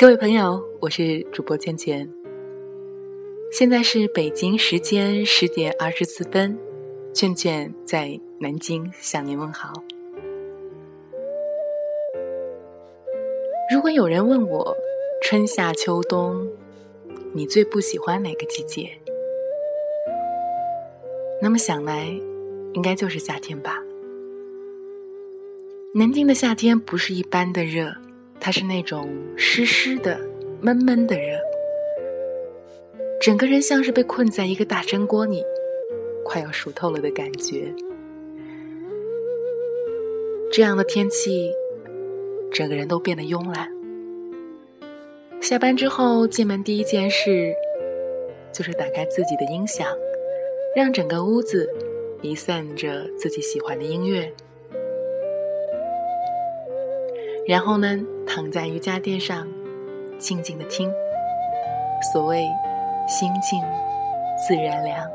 各位朋友，我是主播倩倩。现在是北京时间十点二十四分，圈圈在南京向您问好。如果有人问我春夏秋冬，你最不喜欢哪个季节？那么想来，应该就是夏天吧。南京的夏天不是一般的热。他是那种湿湿的、闷闷的热，整个人像是被困在一个大蒸锅里，快要熟透了的感觉。这样的天气，整个人都变得慵懒。下班之后进门第一件事，就是打开自己的音响，让整个屋子弥散着自己喜欢的音乐。然后呢，躺在瑜伽垫上，静静的听。所谓心静自然凉。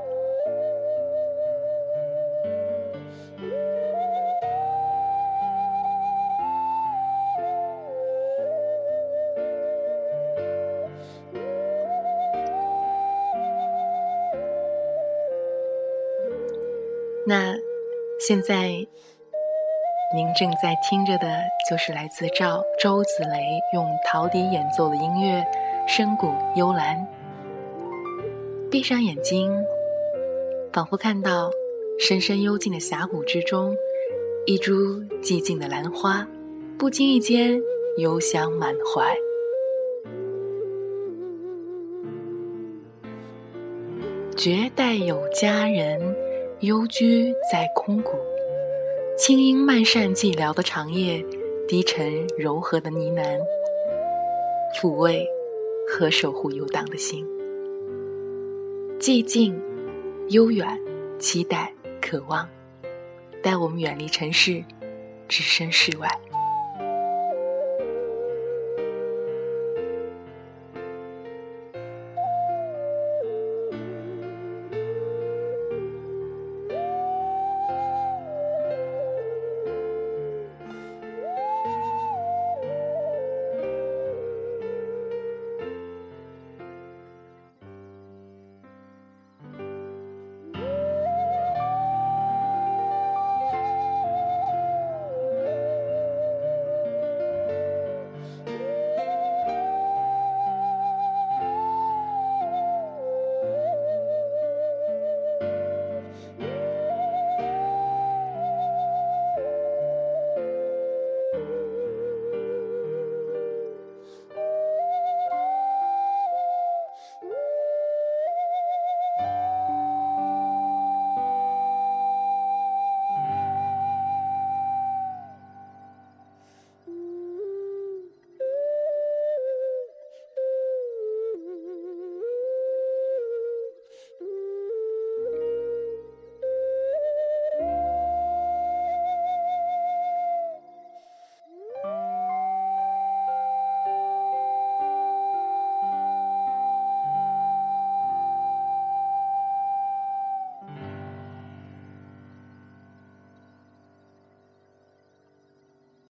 那现在。您正在听着的，就是来自赵周子雷用陶笛演奏的音乐，深谷幽兰。闭上眼睛，仿佛看到深深幽静的峡谷之中，一株寂静的兰花，不经意间幽香满怀。绝代有佳人，幽居在空谷。轻音漫扇寂寥的长夜，低沉柔和的呢喃，抚慰和守护游荡的心。寂静、悠远、期待、渴望，带我们远离尘世，置身事外。